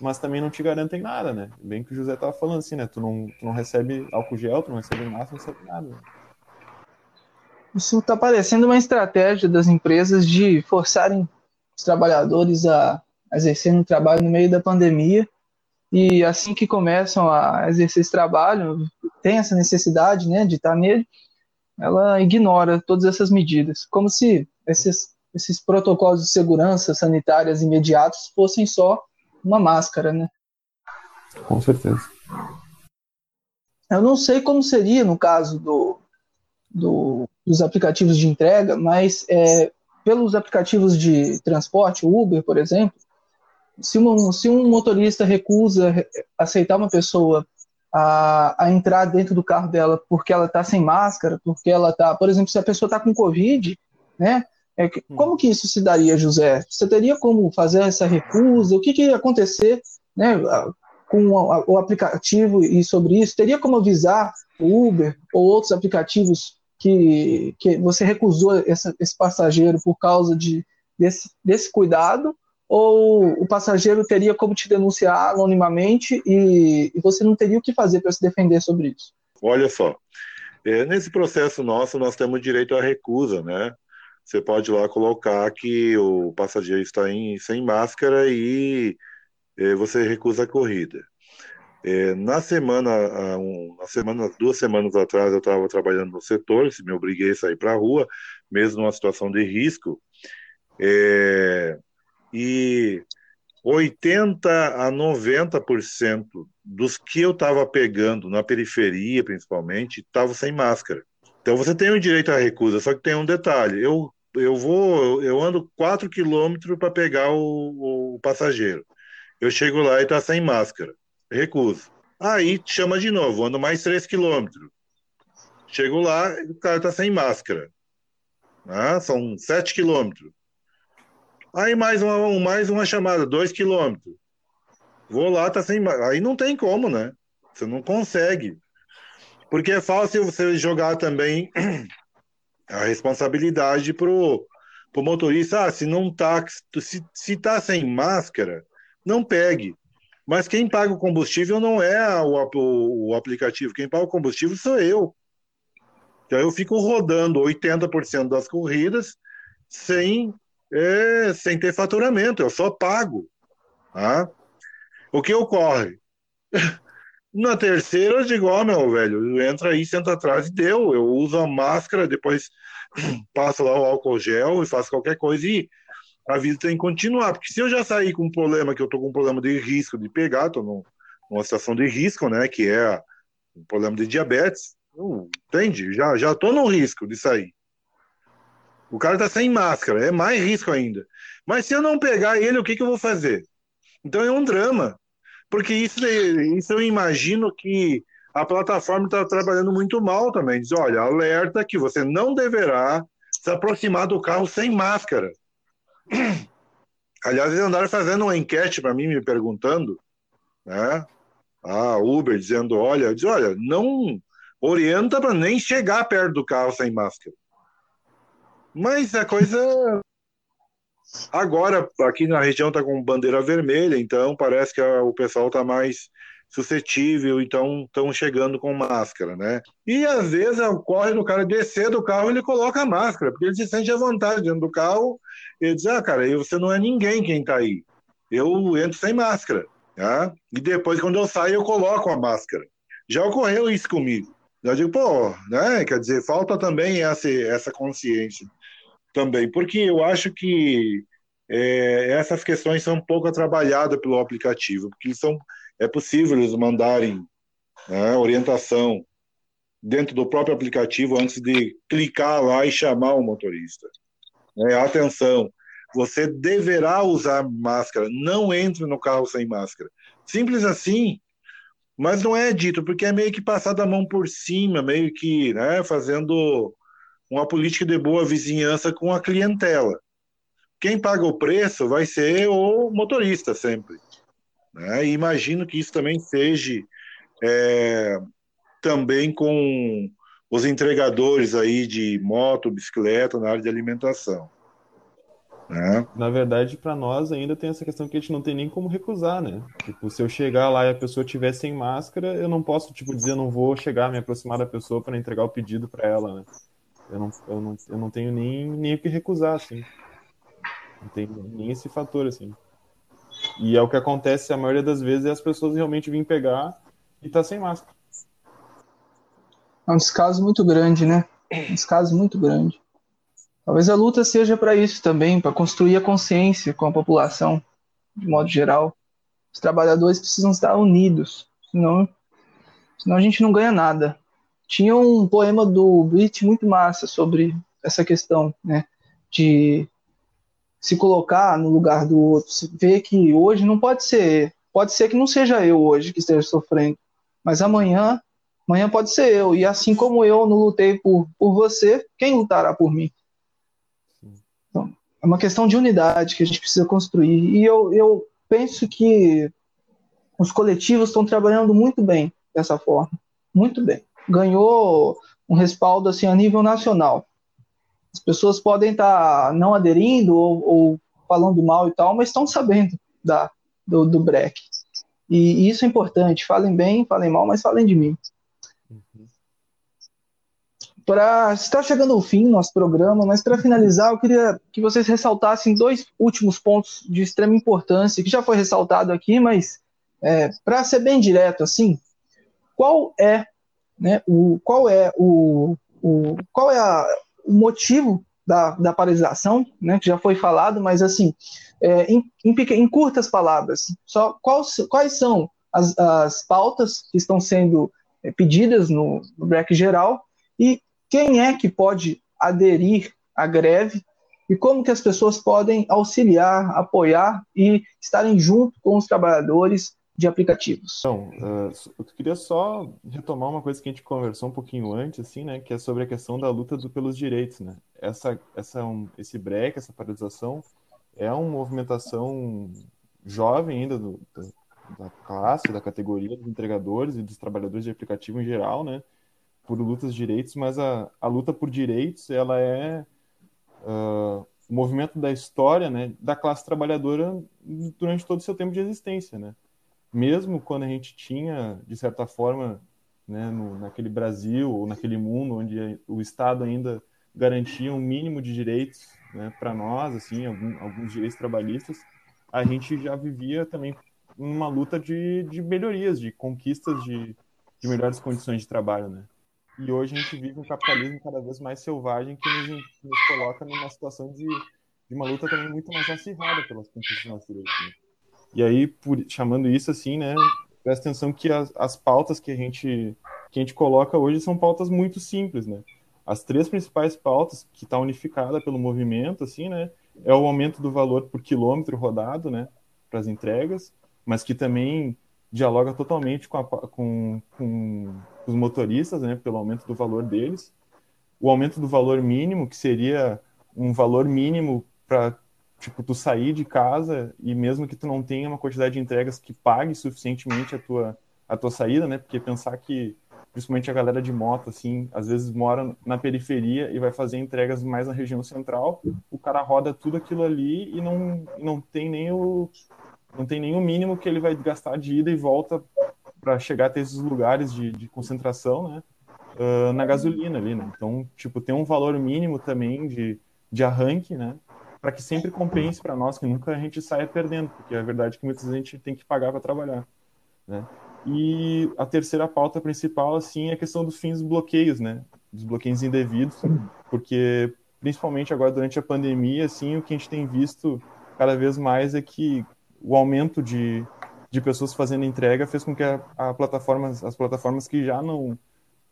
mas também não te garantem nada, né? Bem que o José tava falando assim, né? Tu não, tu não recebe álcool gel, tu não recebe massa, não recebe nada. Isso está parecendo uma estratégia das empresas de forçarem os trabalhadores a exercer um trabalho no meio da pandemia e assim que começam a exercer esse trabalho, tem essa necessidade né, de estar nele, ela ignora todas essas medidas, como se esses, esses protocolos de segurança sanitárias imediatos fossem só uma máscara, né? Com certeza. Eu não sei como seria no caso do, do dos aplicativos de entrega, mas é, pelos aplicativos de transporte, o Uber, por exemplo, se um, se um motorista recusa aceitar uma pessoa a, a, entrar dentro do carro dela porque ela está sem máscara, porque ela está, por exemplo, se a pessoa está com Covid, né? É, hum. como que isso se daria, José? Você teria como fazer essa recusa? O que, que ia acontecer né, com o aplicativo e sobre isso? Teria como avisar o Uber ou outros aplicativos que, que você recusou essa, esse passageiro por causa de, desse, desse cuidado? Ou o passageiro teria como te denunciar anonimamente e, e você não teria o que fazer para se defender sobre isso? Olha só, é, nesse processo nosso, nós temos direito à recusa, né? Você pode lá colocar que o passageiro está em, sem máscara e é, você recusa a corrida. É, na semana, um, na semana, duas semanas atrás, eu estava trabalhando no setor, me obriguei a sair para a rua, mesmo numa situação de risco, é, e 80 a 90% dos que eu estava pegando na periferia, principalmente, estavam sem máscara. Então você tem o direito à recusa, só que tem um detalhe. Eu eu vou, eu ando 4 quilômetros para pegar o, o, passageiro. Eu chego lá e está sem máscara. Recuso. Aí chama de novo, ando mais 3 quilômetros. Chego lá, o cara está sem máscara. Ah, são 7 quilômetros. Aí mais uma, mais uma chamada, 2 quilômetros. Vou lá, tá sem Aí não tem como, né? Você não consegue. Porque é fácil você jogar também a responsabilidade pro, pro motorista, ah, se não tá, se, se tá sem máscara, não pegue. Mas quem paga o combustível não é o, o, o aplicativo, quem paga o combustível sou eu. Então eu fico rodando 80% das corridas sem, é, sem ter faturamento, eu só pago. Tá? O que ocorre? [LAUGHS] Na terceira, eu digo, ó, oh, meu velho, entra aí, senta atrás e deu. Eu uso a máscara, depois [CLEARS THROAT] passo lá o álcool gel e faço qualquer coisa e a vida tem que continuar. Porque se eu já sair com um problema, que eu tô com um problema de risco de pegar, tô numa situação de risco, né, que é um problema de diabetes, entende? Já, já tô no risco de sair. O cara tá sem máscara, é mais risco ainda. Mas se eu não pegar ele, o que, que eu vou fazer? Então é um drama. Porque isso, isso eu imagino que a plataforma está trabalhando muito mal também. Diz, olha, alerta que você não deverá se aproximar do carro sem máscara. Aliás, eles andaram fazendo uma enquete para mim, me perguntando, né? A Uber dizendo, olha, diz, olha, não orienta para nem chegar perto do carro sem máscara. Mas a coisa Agora, aqui na região está com bandeira vermelha, então parece que a, o pessoal está mais suscetível, então estão chegando com máscara, né? E às vezes ocorre do cara descer do carro ele coloca a máscara, porque ele se sente à vontade dentro do carro. Ele diz: Ah, cara, você não é ninguém quem está aí. Eu entro sem máscara. Tá? E depois, quando eu saio, eu coloco a máscara. Já ocorreu isso comigo. Eu digo, pô, né? Quer dizer, falta também essa, essa consciência também, porque eu acho que é, essas questões são pouco trabalhadas pelo aplicativo, porque são, é possível eles mandarem né, orientação dentro do próprio aplicativo antes de clicar lá e chamar o motorista. É, atenção, você deverá usar máscara, não entre no carro sem máscara. Simples assim. mas não é dito, porque é meio que passado a mão por cima, meio que né, fazendo uma política de boa vizinhança com a clientela. Quem paga o preço vai ser o motorista sempre. Né? Imagino que isso também seja é, também com os entregadores aí de moto, bicicleta na área de alimentação. Né? Na verdade, para nós ainda tem essa questão que a gente não tem nem como recusar, né? Tipo, se eu chegar lá e a pessoa estiver sem máscara, eu não posso, tipo, dizer, não vou chegar, me aproximar da pessoa para entregar o pedido para ela, né? Eu não, eu, não, eu não tenho nem, nem o que recusar, assim. Não tem nem esse fator, assim. E é o que acontece a maioria das vezes é as pessoas realmente vêm pegar e tá sem máscara. É um descaso muito grande, né? Um descaso muito grande. Talvez a luta seja para isso também, para construir a consciência com a população, de modo geral. Os trabalhadores precisam estar unidos, senão, senão a gente não ganha nada. Tinha um poema do Brit muito massa sobre essa questão, né? De se colocar no lugar do outro, ver que hoje não pode ser, pode ser que não seja eu hoje que esteja sofrendo, mas amanhã, amanhã pode ser eu. E assim como eu não lutei por, por você, quem lutará por mim? Então, é uma questão de unidade que a gente precisa construir. E eu, eu penso que os coletivos estão trabalhando muito bem dessa forma, muito bem. Ganhou um respaldo assim a nível nacional. As pessoas podem estar tá não aderindo ou, ou, falando mal e tal, mas estão sabendo da, do, do break. E, isso é importante. Falem bem, falem mal, mas falem de mim. Uhum. Para está chegando ao fim nosso programa, mas para finalizar, eu queria que vocês ressaltassem dois últimos pontos de extrema importância que já foi ressaltado aqui, mas é, para ser bem direto assim, qual é, né, o qual é o, o qual é a, o motivo da, da paralisação, né, que já foi falado, mas assim, é, em, em, em, curtas palavras, só quais, quais são as, as pautas que estão sendo é, pedidas no, no geral e quem é que pode aderir à greve e como que as pessoas podem auxiliar, apoiar e estarem junto com os trabalhadores de aplicativos. Então, uh, eu queria só retomar uma coisa que a gente conversou um pouquinho antes, assim, né, que é sobre a questão da luta do, pelos direitos, né? Essa, essa, um, esse break, essa paralisação, é uma movimentação jovem ainda do, do, da classe, da categoria dos entregadores e dos trabalhadores de aplicativo em geral, né? Por lutas de direitos, mas a, a luta por direitos, ela é uh, o movimento da história, né, da classe trabalhadora durante todo o seu tempo de existência, né? Mesmo quando a gente tinha, de certa forma, né, no, naquele Brasil ou naquele mundo onde o Estado ainda garantia um mínimo de direitos né, para nós, assim, algum, alguns direitos trabalhistas, a gente já vivia também uma luta de, de melhorias, de conquistas de, de melhores condições de trabalho, né? E hoje a gente vive um capitalismo cada vez mais selvagem que nos, nos coloca numa situação de, de uma luta também muito mais acirrada pelas conquistas dos nossos direitos. Né? E aí, por, chamando isso assim, né, presta atenção que as, as pautas que a gente que a gente coloca hoje são pautas muito simples, né? As três principais pautas que está unificada pelo movimento, assim, né, é o aumento do valor por quilômetro rodado, né, para as entregas, mas que também dialoga totalmente com, a, com, com os motoristas, né, pelo aumento do valor deles. O aumento do valor mínimo, que seria um valor mínimo para tipo, tu sair de casa e mesmo que tu não tenha uma quantidade de entregas que pague suficientemente a tua, a tua saída, né? Porque pensar que, principalmente a galera de moto, assim, às vezes mora na periferia e vai fazer entregas mais na região central, o cara roda tudo aquilo ali e não, não tem nem o não tem nem o mínimo que ele vai gastar de ida e volta para chegar até esses lugares de, de concentração, né? Uh, na gasolina ali, né? Então, tipo, tem um valor mínimo também de, de arranque, né? Para que sempre compense para nós, que nunca a gente saia perdendo, porque é verdade que muitas vezes a gente tem que pagar para trabalhar, né? E a terceira pauta principal, assim, é a questão dos fins dos bloqueios, né? Dos bloqueios indevidos, porque principalmente agora durante a pandemia, assim, o que a gente tem visto cada vez mais é que o aumento de, de pessoas fazendo entrega fez com que a, a plataforma, as plataformas que já não,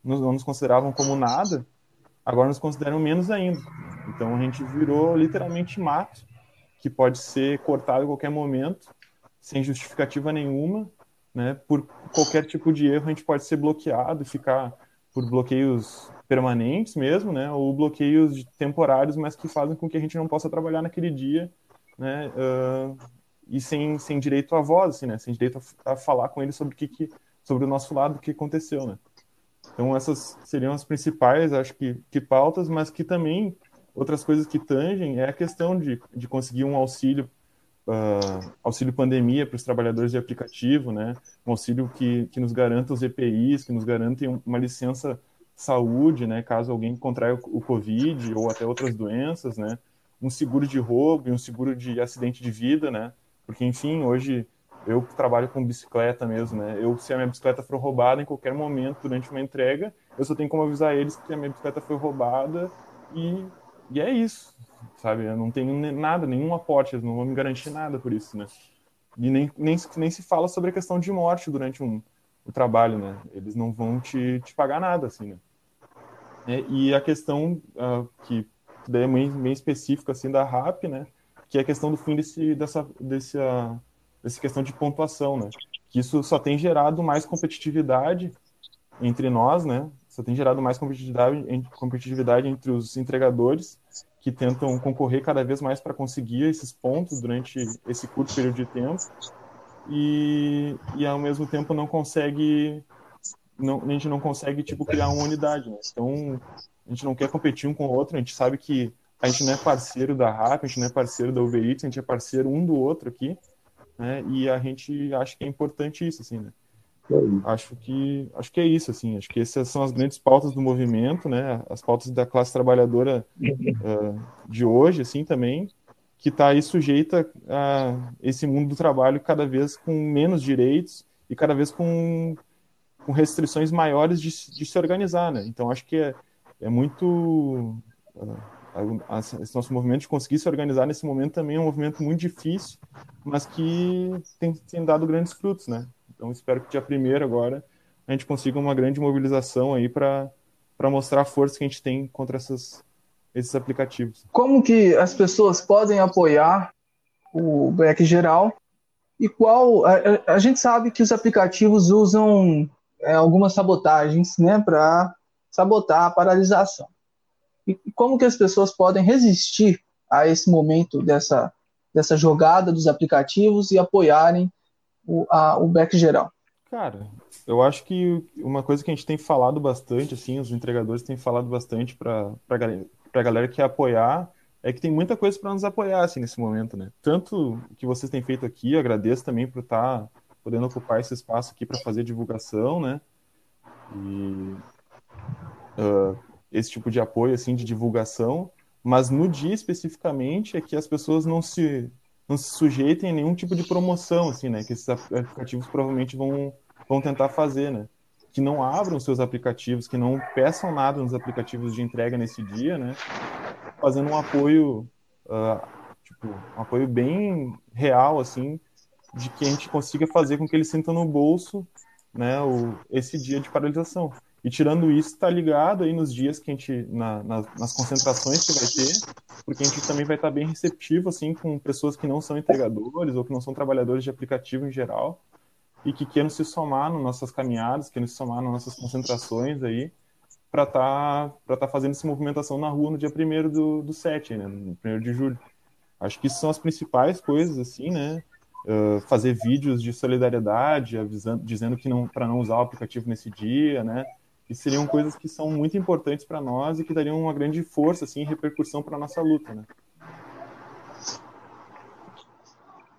não nos consideravam como nada, agora nos consideram menos ainda. Então a gente virou literalmente mato, que pode ser cortado a qualquer momento, sem justificativa nenhuma, né, por qualquer tipo de erro a gente pode ser bloqueado ficar por bloqueios permanentes mesmo, né, ou bloqueios temporários, mas que fazem com que a gente não possa trabalhar naquele dia, né, uh, e sem, sem direito à voz, assim, né, sem direito a, a falar com ele sobre o que, que sobre o nosso lado, o que aconteceu, né. Então essas seriam as principais, acho que, que pautas, mas que também outras coisas que tangem é a questão de, de conseguir um auxílio uh, auxílio pandemia para os trabalhadores de aplicativo, né? Um auxílio que, que nos garanta os EPIs, que nos garantem uma licença saúde, né? Caso alguém contraia o Covid ou até outras doenças, né? Um seguro de roubo e um seguro de acidente de vida, né? Porque, enfim, hoje eu trabalho com bicicleta mesmo, né? Eu, se a minha bicicleta for roubada em qualquer momento durante uma entrega, eu só tenho como avisar eles que a minha bicicleta foi roubada e, e é isso, sabe? Eu não tenho nada, nenhum aporte, eles não vão me garantir nada por isso, né? E nem, nem, nem se fala sobre a questão de morte durante um, o trabalho, né? Eles não vão te, te pagar nada, assim, né? É, e a questão uh, que é bem, bem específica, assim, da RAP, né? Que é a questão do fim desse, dessa, desse, uh, dessa questão de pontuação, né? Que isso só tem gerado mais competitividade entre nós, né? Só tem gerado mais competitividade, competitividade entre os entregadores que tentam concorrer cada vez mais para conseguir esses pontos durante esse curto período de tempo e, e ao mesmo tempo não consegue não, a gente não consegue tipo criar uma unidade né? então a gente não quer competir um com o outro a gente sabe que a gente não é parceiro da RAP, a gente não é parceiro da Uber Eats, a gente é parceiro um do outro aqui, né? E a gente acha que é importante isso, assim, né? Acho que, acho que é isso, assim. Acho que essas são as grandes pautas do movimento, né? As pautas da classe trabalhadora uh, de hoje, assim, também, que está aí sujeita a esse mundo do trabalho cada vez com menos direitos e cada vez com, com restrições maiores de, de se organizar, né? Então, acho que é, é muito... Uh, esse nosso movimento de conseguir se organizar nesse momento também é um movimento muito difícil, mas que tem, tem dado grandes frutos, né? Então, espero que dia primeiro agora a gente consiga uma grande mobilização aí para mostrar a força que a gente tem contra essas, esses aplicativos. Como que as pessoas podem apoiar o Black geral e qual a, a, gente sabe que os aplicativos usam é, algumas sabotagens, né, para sabotar a paralisação. E como que as pessoas podem resistir a esse momento dessa dessa jogada dos aplicativos e apoiarem o, a, o back geral? Cara, eu acho que uma coisa que a gente tem falado bastante, assim, os entregadores têm falado bastante para a galera que é apoiar, é que tem muita coisa para nos apoiar, assim, nesse momento, né? Tanto que vocês têm feito aqui, agradeço também por estar tá podendo ocupar esse espaço aqui para fazer divulgação, né? E uh, esse tipo de apoio, assim, de divulgação, mas no dia especificamente é que as pessoas não se não se sujeitem a nenhum tipo de promoção, assim, né? Que esses aplicativos provavelmente vão, vão tentar fazer, né? Que não abram seus aplicativos, que não peçam nada nos aplicativos de entrega nesse dia, né? Fazendo um apoio, uh, tipo, um apoio bem real, assim, de que a gente consiga fazer com que eles sintam no bolso, né? O, esse dia de paralisação. E tirando isso, está ligado aí nos dias que a gente, na, nas, nas concentrações que vai ter, porque a gente também vai estar bem receptivo, assim, com pessoas que não são entregadores ou que não são trabalhadores de aplicativo em geral e que queiram se somar nas nossas caminhadas, queiram se somar nas nossas concentrações aí, para estar tá, tá fazendo essa movimentação na rua no dia 1 do, do 7, né, no 1 de julho. Acho que isso são as principais coisas, assim, né? Uh, fazer vídeos de solidariedade, avisando, dizendo que não para não usar o aplicativo nesse dia, né? Que seriam coisas que são muito importantes para nós e que dariam uma grande força, assim, repercussão para nossa luta, né?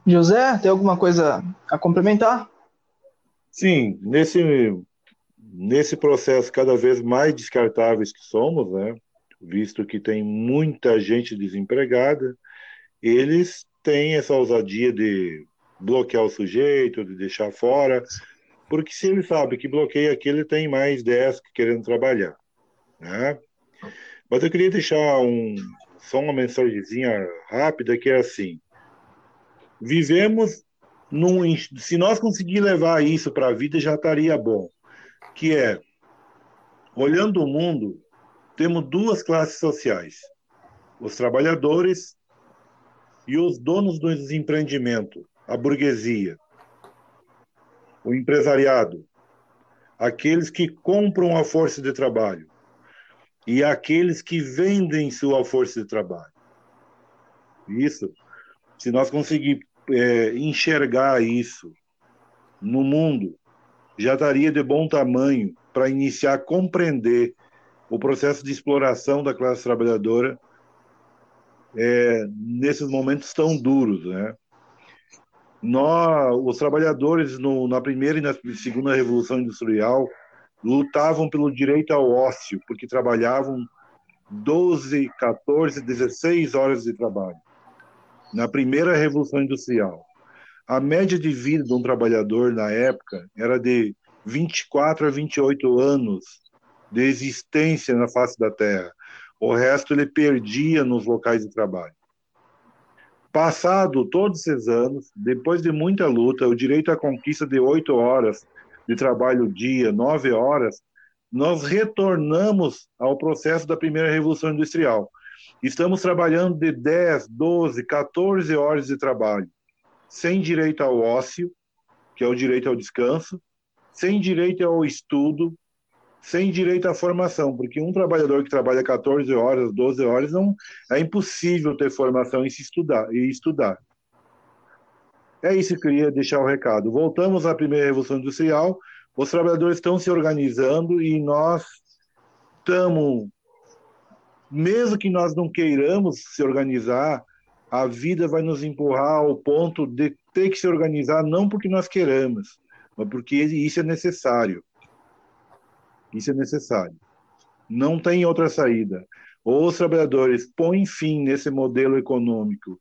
José, tem alguma coisa a complementar? Sim, nesse nesse processo cada vez mais descartáveis que somos, né? Visto que tem muita gente desempregada, eles têm essa ousadia de bloquear o sujeito, de deixar fora, porque se ele sabe que bloqueia aqui, ele tem mais 10 querendo trabalhar. Né? Mas eu queria deixar um, só uma mensagenzinha rápida que é assim: vivemos num. Se nós conseguir levar isso para a vida, já estaria bom. Que é, olhando o mundo, temos duas classes sociais: os trabalhadores e os donos dos empreendimentos, a burguesia. O empresariado, aqueles que compram a força de trabalho e aqueles que vendem sua força de trabalho. Isso, se nós conseguirmos é, enxergar isso no mundo, já estaria de bom tamanho para iniciar a compreender o processo de exploração da classe trabalhadora é, nesses momentos tão duros, né? Nós, os trabalhadores no, na primeira e na segunda revolução industrial lutavam pelo direito ao ócio, porque trabalhavam 12, 14, 16 horas de trabalho. Na primeira revolução industrial, a média de vida de um trabalhador na época era de 24 a 28 anos de existência na face da Terra. O resto ele perdia nos locais de trabalho. Passado todos esses anos, depois de muita luta, o direito à conquista de oito horas de trabalho dia, nove horas, nós retornamos ao processo da primeira revolução industrial. Estamos trabalhando de 10, 12, 14 horas de trabalho, sem direito ao ócio, que é o direito ao descanso, sem direito ao estudo, sem direito à formação, porque um trabalhador que trabalha 14 horas, 12 horas, não é impossível ter formação e se estudar e estudar. É isso que eu queria deixar o recado. Voltamos à primeira revolução industrial, os trabalhadores estão se organizando e nós estamos, mesmo que nós não queiramos se organizar, a vida vai nos empurrar ao ponto de ter que se organizar, não porque nós queramos, mas porque isso é necessário. Isso é necessário. Não tem outra saída. Ou os trabalhadores põem fim nesse modelo econômico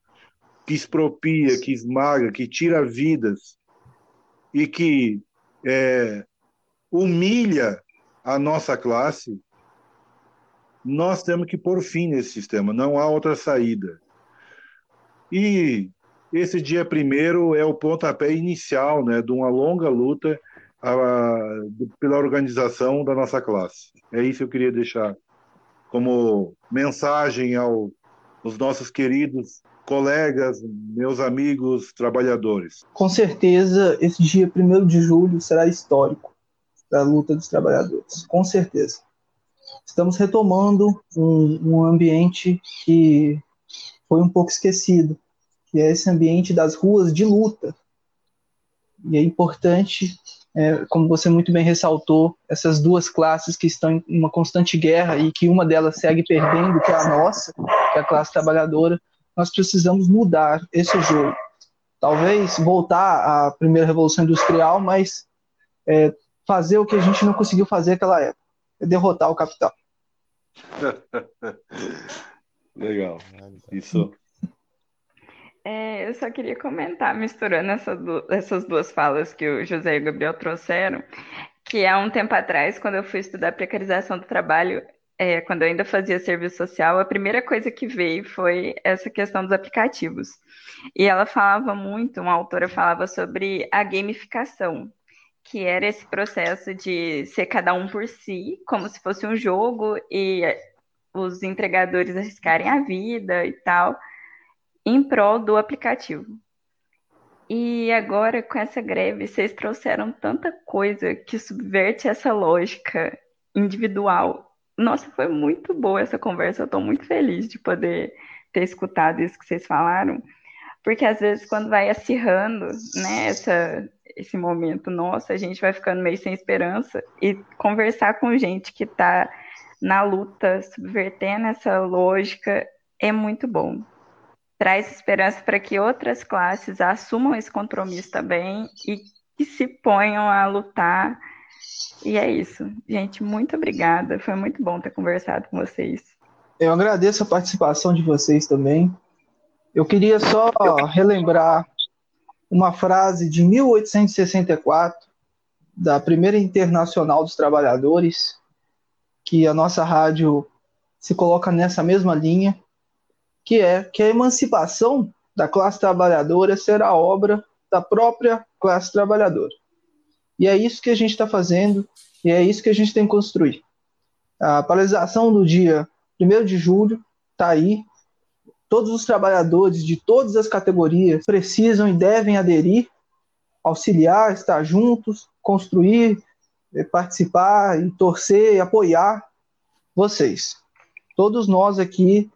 que expropria, que esmaga, que tira vidas e que é, humilha a nossa classe, nós temos que pôr fim nesse sistema. Não há outra saída. E esse dia primeiro é o pontapé inicial né, de uma longa luta a, pela organização da nossa classe. É isso que eu queria deixar como mensagem ao, aos nossos queridos colegas, meus amigos trabalhadores. Com certeza, esse dia 1 de julho será histórico para a luta dos trabalhadores. Com certeza. Estamos retomando um, um ambiente que foi um pouco esquecido, que é esse ambiente das ruas de luta. E é importante é, como você muito bem ressaltou, essas duas classes que estão em uma constante guerra e que uma delas segue perdendo, que é a nossa, que é a classe trabalhadora, nós precisamos mudar esse jogo. Talvez voltar à primeira revolução industrial, mas é, fazer o que a gente não conseguiu fazer naquela época, é derrotar o capital. [LAUGHS] Legal. Isso é, eu só queria comentar, misturando essa essas duas falas que o José e o Gabriel trouxeram, que há um tempo atrás, quando eu fui estudar precarização do trabalho, é, quando eu ainda fazia serviço social, a primeira coisa que veio foi essa questão dos aplicativos. E ela falava muito, uma autora falava sobre a gamificação, que era esse processo de ser cada um por si, como se fosse um jogo, e os entregadores arriscarem a vida e tal em prol do aplicativo. E agora, com essa greve, vocês trouxeram tanta coisa que subverte essa lógica individual. Nossa, foi muito boa essa conversa. Eu estou muito feliz de poder ter escutado isso que vocês falaram, porque às vezes, quando vai acirrando né, essa, esse momento nosso, a gente vai ficando meio sem esperança e conversar com gente que está na luta, subvertendo essa lógica, é muito bom traz esperança para que outras classes assumam esse compromisso também e que se ponham a lutar. E é isso. Gente, muito obrigada. Foi muito bom ter conversado com vocês. Eu agradeço a participação de vocês também. Eu queria só relembrar uma frase de 1864 da Primeira Internacional dos Trabalhadores, que a nossa rádio se coloca nessa mesma linha, que é que a emancipação da classe trabalhadora será obra da própria classe trabalhadora. E é isso que a gente está fazendo, e é isso que a gente tem que construir. A paralisação do dia 1 de julho está aí. Todos os trabalhadores de todas as categorias precisam e devem aderir auxiliar, estar juntos, construir, eh, participar e torcer e apoiar vocês. Todos nós aqui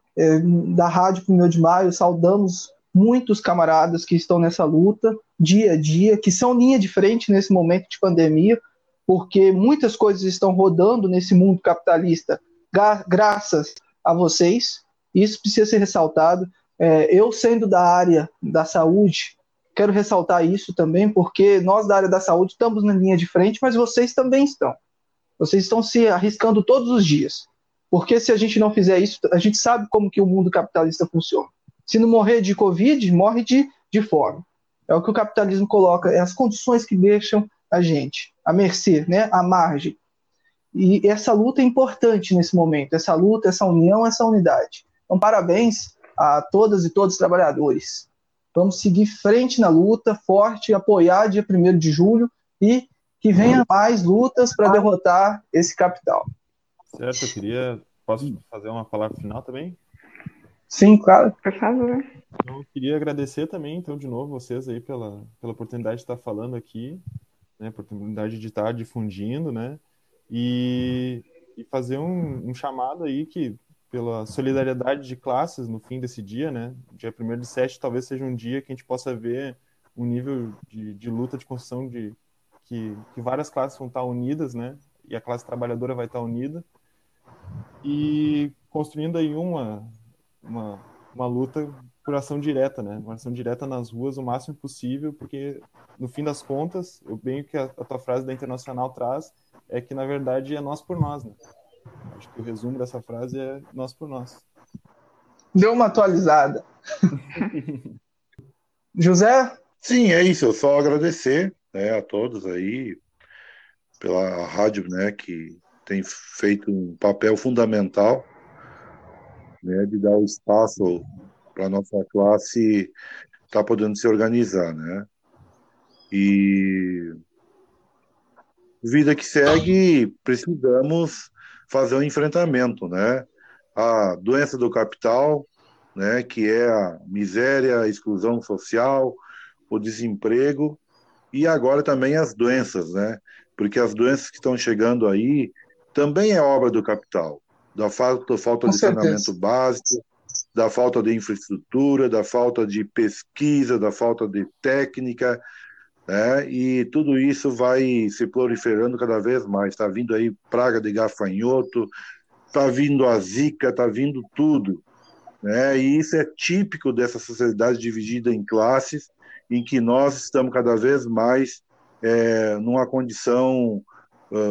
da Rádio 1 de Maio saudamos muitos camaradas que estão nessa luta dia a dia, que são linha de frente nesse momento de pandemia, porque muitas coisas estão rodando nesse mundo capitalista gra graças a vocês. Isso precisa ser ressaltado. É, eu, sendo da área da saúde, quero ressaltar isso também, porque nós da área da saúde estamos na linha de frente, mas vocês também estão. Vocês estão se arriscando todos os dias. Porque se a gente não fizer isso, a gente sabe como que o mundo capitalista funciona. Se não morrer de Covid, morre de, de fome. É o que o capitalismo coloca, é as condições que deixam a gente à mercê, né, à margem. E essa luta é importante nesse momento, essa luta, essa união, essa unidade. Então, parabéns a todas e todos os trabalhadores. Vamos seguir frente na luta, forte, apoiar dia 1 de julho e que venha mais lutas para derrotar esse capital. Certo, eu queria. Posso fazer uma palavra final também? Sim, claro. Por favor. Então, eu queria agradecer também, então, de novo, vocês aí pela, pela oportunidade de estar falando aqui, né, oportunidade de estar difundindo, né, e, e fazer um, um chamado aí que, pela solidariedade de classes no fim desse dia, né, dia 1 de sete talvez seja um dia que a gente possa ver um nível de, de luta, de construção de que, que várias classes vão estar unidas, né, e a classe trabalhadora vai estar unida, e construindo aí uma, uma, uma luta por ação direta, né? Uma ação direta nas ruas o máximo possível, porque no fim das contas, eu bem que a, a tua frase da Internacional traz é que na verdade é nós por nós, né? Acho que o resumo dessa frase é nós por nós. Deu uma atualizada. [LAUGHS] José? Sim, é isso. Eu só agradecer né, a todos aí pela rádio, né, que tem feito um papel fundamental né, de dar o espaço para a nossa classe estar tá podendo se organizar, né? E vida que segue, precisamos fazer um enfrentamento, né? A doença do capital, né, que é a miséria, a exclusão social, o desemprego e agora também as doenças, né? Porque as doenças que estão chegando aí também é obra do capital, da falta, falta de saneamento básico, da falta de infraestrutura, da falta de pesquisa, da falta de técnica, né? e tudo isso vai se proliferando cada vez mais. Está vindo aí praga de gafanhoto, está vindo a zika, está vindo tudo. Né? E isso é típico dessa sociedade dividida em classes, em que nós estamos cada vez mais é, numa condição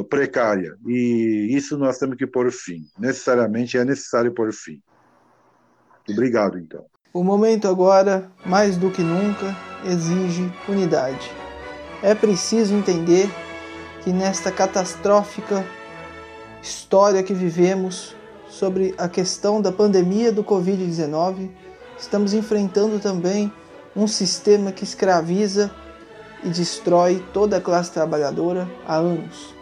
precária. E isso nós temos que pôr fim. Necessariamente é necessário pôr fim. Obrigado, então. O momento agora, mais do que nunca, exige unidade. É preciso entender que nesta catastrófica história que vivemos sobre a questão da pandemia do Covid-19, estamos enfrentando também um sistema que escraviza e destrói toda a classe trabalhadora há anos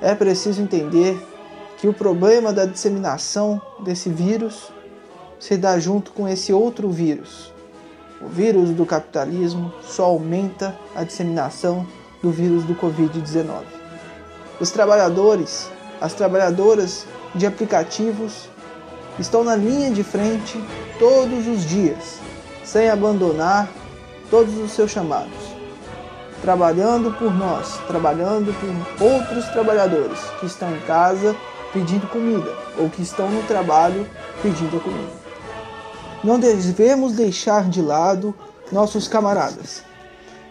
é preciso entender que o problema da disseminação desse vírus se dá junto com esse outro vírus. O vírus do capitalismo só aumenta a disseminação do vírus do Covid-19. Os trabalhadores, as trabalhadoras de aplicativos estão na linha de frente todos os dias, sem abandonar todos os seus chamados trabalhando por nós, trabalhando por outros trabalhadores que estão em casa pedindo comida ou que estão no trabalho pedindo comida. Não devemos deixar de lado nossos camaradas.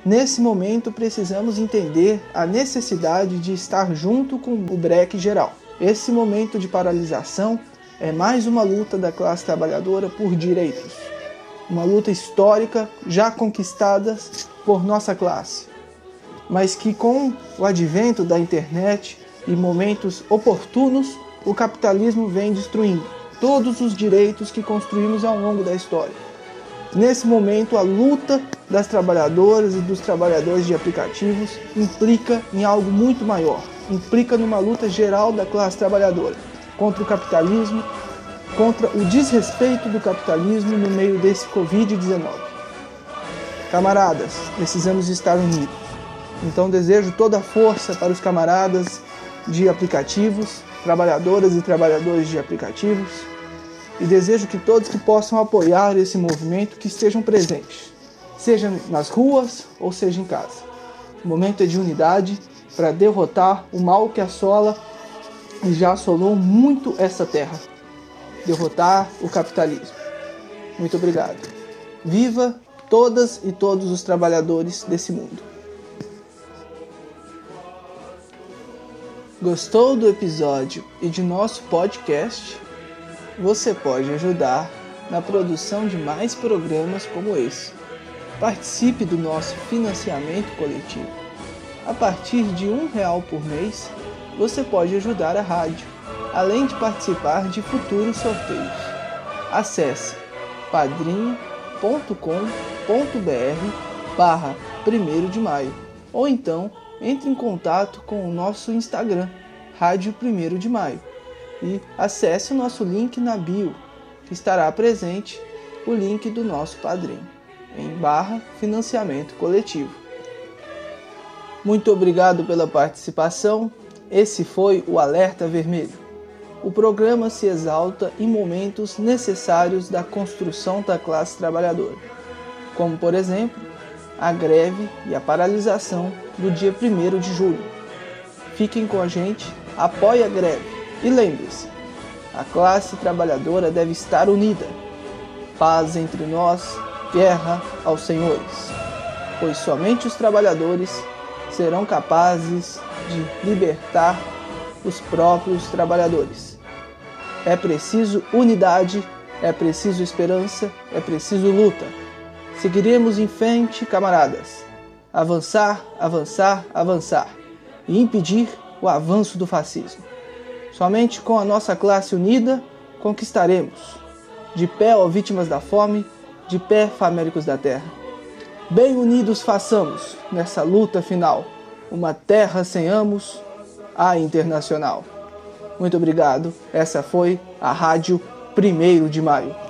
Nesse momento precisamos entender a necessidade de estar junto com o breque geral. Esse momento de paralisação é mais uma luta da classe trabalhadora por direitos. Uma luta histórica já conquistada por nossa classe mas que com o advento da internet e momentos oportunos, o capitalismo vem destruindo todos os direitos que construímos ao longo da história. Nesse momento, a luta das trabalhadoras e dos trabalhadores de aplicativos implica em algo muito maior, implica numa luta geral da classe trabalhadora contra o capitalismo, contra o desrespeito do capitalismo no meio desse Covid-19. Camaradas, precisamos estar unidos. Então desejo toda a força para os camaradas de aplicativos, trabalhadoras e trabalhadores de aplicativos, e desejo que todos que possam apoiar esse movimento que estejam presentes, seja nas ruas ou seja em casa. O momento é de unidade para derrotar o mal que assola e já assolou muito essa terra. Derrotar o capitalismo. Muito obrigado. Viva todas e todos os trabalhadores desse mundo. Gostou do episódio e de nosso podcast? Você pode ajudar na produção de mais programas como esse. Participe do nosso financiamento coletivo. A partir de um real por mês, você pode ajudar a rádio, além de participar de futuros sorteios. Acesse padrinho.com.br barra 1 de maio ou então entre em contato com o nosso Instagram, Rádio 1 de Maio, e acesse o nosso link na bio, que estará presente o link do nosso padrinho, em barra financiamento coletivo. Muito obrigado pela participação. Esse foi o Alerta Vermelho. O programa se exalta em momentos necessários da construção da classe trabalhadora, como por exemplo a greve e a paralisação do dia 1 de julho. Fiquem com a gente, apoie a greve e lembre-se: a classe trabalhadora deve estar unida. Paz entre nós, guerra aos senhores, pois somente os trabalhadores serão capazes de libertar os próprios trabalhadores. É preciso unidade, é preciso esperança, é preciso luta. Seguiremos em frente, camaradas. Avançar, avançar, avançar. E impedir o avanço do fascismo. Somente com a nossa classe unida conquistaremos. De pé, ó vítimas da fome, de pé, famélicos da terra. Bem unidos façamos, nessa luta final, uma terra sem amos, a internacional. Muito obrigado. Essa foi a Rádio 1 de Maio.